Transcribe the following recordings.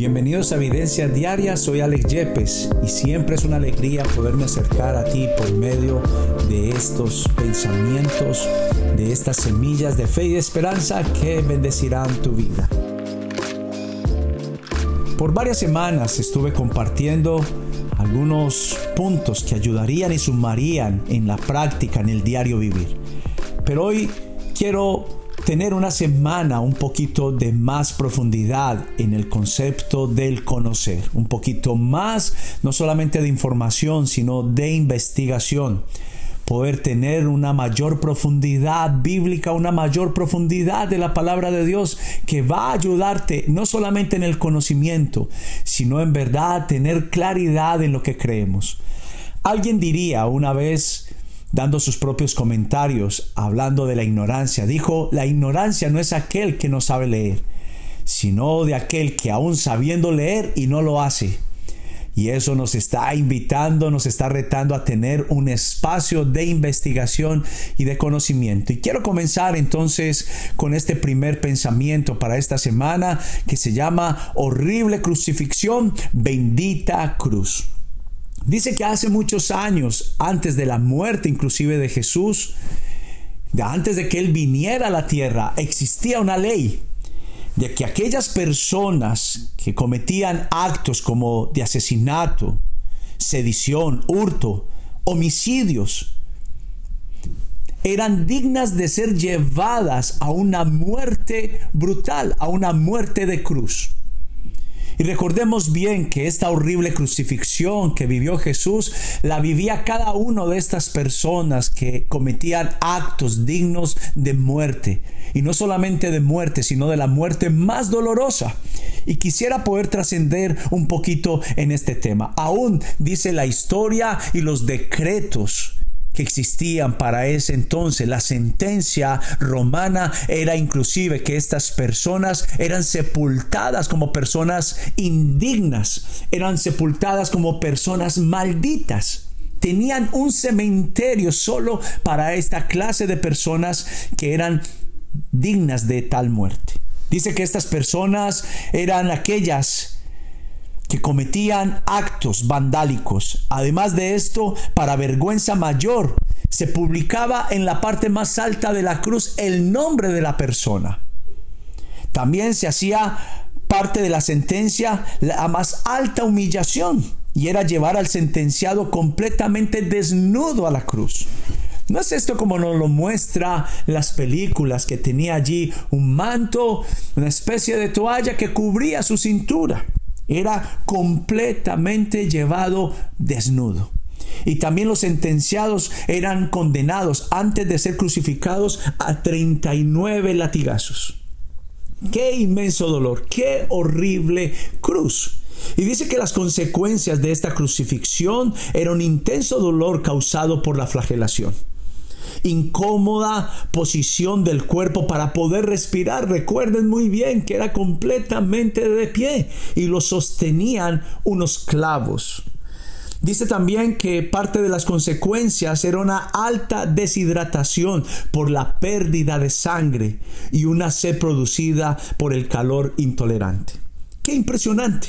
Bienvenidos a Evidencia Diaria, soy Alex Yepes y siempre es una alegría poderme acercar a ti por medio de estos pensamientos, de estas semillas de fe y de esperanza que bendecirán tu vida. Por varias semanas estuve compartiendo algunos puntos que ayudarían y sumarían en la práctica, en el diario vivir. Pero hoy quiero tener una semana un poquito de más profundidad en el concepto del conocer, un poquito más no solamente de información, sino de investigación poder tener una mayor profundidad bíblica, una mayor profundidad de la palabra de Dios que va a ayudarte no solamente en el conocimiento, sino en verdad tener claridad en lo que creemos. Alguien diría una vez, dando sus propios comentarios, hablando de la ignorancia. Dijo, la ignorancia no es aquel que no sabe leer, sino de aquel que aún sabiendo leer y no lo hace. Y eso nos está invitando, nos está retando a tener un espacio de investigación y de conocimiento. Y quiero comenzar entonces con este primer pensamiento para esta semana que se llama horrible crucifixión, bendita cruz. Dice que hace muchos años, antes de la muerte inclusive de Jesús, antes de que Él viniera a la tierra, existía una ley de que aquellas personas que cometían actos como de asesinato, sedición, hurto, homicidios, eran dignas de ser llevadas a una muerte brutal, a una muerte de cruz. Y recordemos bien que esta horrible crucifixión que vivió Jesús la vivía cada uno de estas personas que cometían actos dignos de muerte. Y no solamente de muerte, sino de la muerte más dolorosa. Y quisiera poder trascender un poquito en este tema. Aún dice la historia y los decretos que existían para ese entonces. La sentencia romana era inclusive que estas personas eran sepultadas como personas indignas, eran sepultadas como personas malditas. Tenían un cementerio solo para esta clase de personas que eran dignas de tal muerte. Dice que estas personas eran aquellas que cometían actos vandálicos. Además de esto, para vergüenza mayor, se publicaba en la parte más alta de la cruz el nombre de la persona. También se hacía parte de la sentencia la más alta humillación y era llevar al sentenciado completamente desnudo a la cruz. No es esto como nos lo muestra las películas, que tenía allí un manto, una especie de toalla que cubría su cintura era completamente llevado desnudo. Y también los sentenciados eran condenados antes de ser crucificados a 39 latigazos. Qué inmenso dolor, qué horrible cruz. Y dice que las consecuencias de esta crucifixión era un intenso dolor causado por la flagelación incómoda posición del cuerpo para poder respirar. Recuerden muy bien que era completamente de pie y lo sostenían unos clavos. Dice también que parte de las consecuencias era una alta deshidratación por la pérdida de sangre y una sed producida por el calor intolerante. Qué impresionante.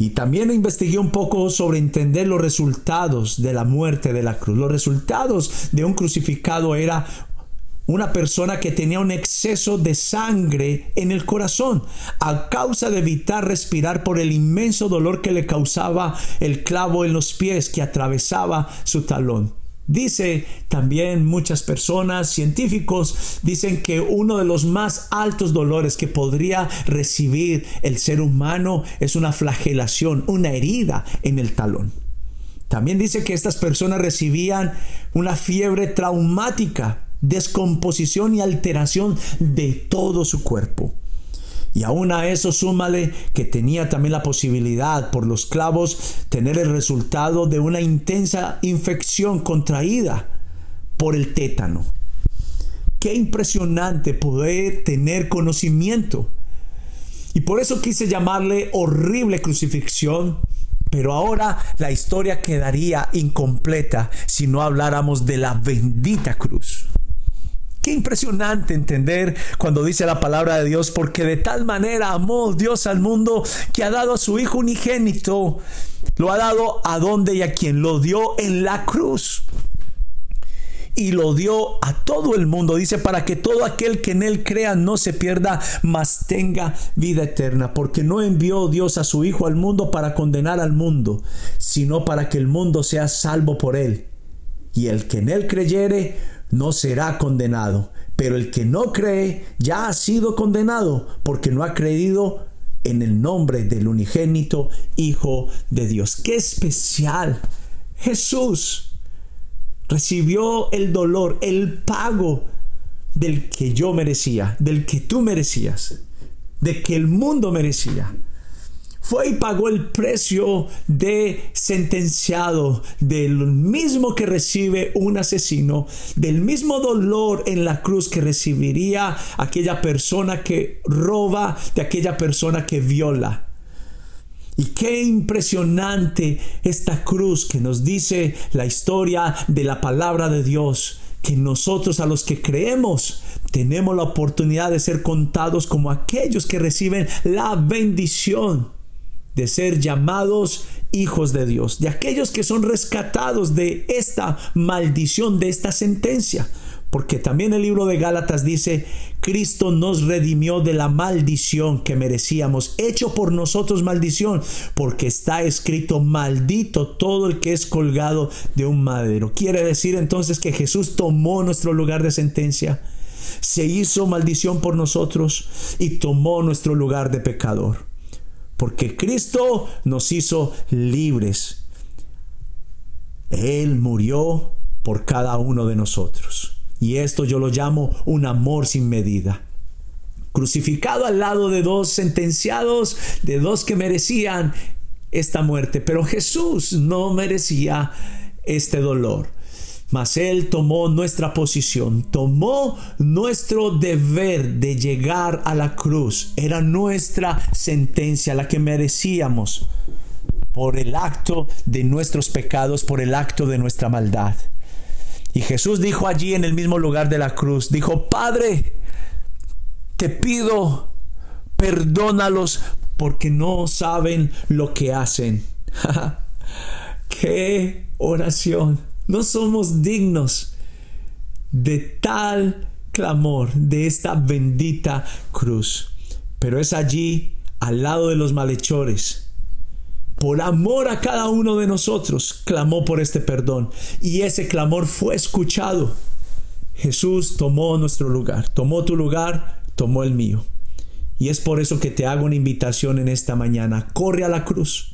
Y también investigué un poco sobre entender los resultados de la muerte de la cruz. Los resultados de un crucificado era una persona que tenía un exceso de sangre en el corazón a causa de evitar respirar por el inmenso dolor que le causaba el clavo en los pies que atravesaba su talón. Dice también muchas personas, científicos, dicen que uno de los más altos dolores que podría recibir el ser humano es una flagelación, una herida en el talón. También dice que estas personas recibían una fiebre traumática, descomposición y alteración de todo su cuerpo. Y aún a eso súmale que tenía también la posibilidad por los clavos tener el resultado de una intensa infección contraída por el tétano. Qué impresionante poder tener conocimiento. Y por eso quise llamarle horrible crucifixión. Pero ahora la historia quedaría incompleta si no habláramos de la bendita cruz. Impresionante entender cuando dice la palabra de Dios, porque de tal manera amó Dios al mundo que ha dado a su Hijo unigénito. Lo ha dado a donde y a quien lo dio en la cruz y lo dio a todo el mundo. Dice, para que todo aquel que en él crea no se pierda, mas tenga vida eterna. Porque no envió Dios a su Hijo al mundo para condenar al mundo, sino para que el mundo sea salvo por él. Y el que en él creyere no será condenado. Pero el que no cree ya ha sido condenado porque no ha creído en el nombre del unigénito Hijo de Dios. ¡Qué especial! Jesús recibió el dolor, el pago del que yo merecía, del que tú merecías, de que el mundo merecía. Fue y pagó el precio de sentenciado, del mismo que recibe un asesino, del mismo dolor en la cruz que recibiría aquella persona que roba, de aquella persona que viola. Y qué impresionante esta cruz que nos dice la historia de la palabra de Dios, que nosotros a los que creemos tenemos la oportunidad de ser contados como aquellos que reciben la bendición de ser llamados hijos de Dios, de aquellos que son rescatados de esta maldición, de esta sentencia. Porque también el libro de Gálatas dice, Cristo nos redimió de la maldición que merecíamos, hecho por nosotros maldición, porque está escrito, maldito todo el que es colgado de un madero. Quiere decir entonces que Jesús tomó nuestro lugar de sentencia, se hizo maldición por nosotros y tomó nuestro lugar de pecador. Porque Cristo nos hizo libres. Él murió por cada uno de nosotros. Y esto yo lo llamo un amor sin medida. Crucificado al lado de dos sentenciados, de dos que merecían esta muerte. Pero Jesús no merecía este dolor. Mas Él tomó nuestra posición, tomó nuestro deber de llegar a la cruz. Era nuestra sentencia, la que merecíamos por el acto de nuestros pecados, por el acto de nuestra maldad. Y Jesús dijo allí en el mismo lugar de la cruz, dijo, Padre, te pido, perdónalos porque no saben lo que hacen. ¡Qué oración! No somos dignos de tal clamor, de esta bendita cruz. Pero es allí, al lado de los malhechores, por amor a cada uno de nosotros, clamó por este perdón. Y ese clamor fue escuchado. Jesús tomó nuestro lugar, tomó tu lugar, tomó el mío. Y es por eso que te hago una invitación en esta mañana. Corre a la cruz.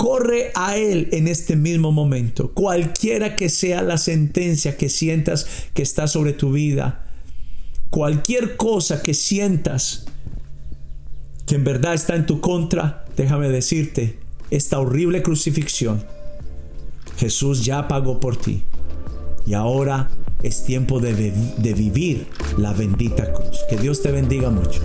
Corre a Él en este mismo momento. Cualquiera que sea la sentencia que sientas que está sobre tu vida. Cualquier cosa que sientas que en verdad está en tu contra, déjame decirte, esta horrible crucifixión, Jesús ya pagó por ti. Y ahora es tiempo de, de vivir la bendita cruz. Que Dios te bendiga mucho.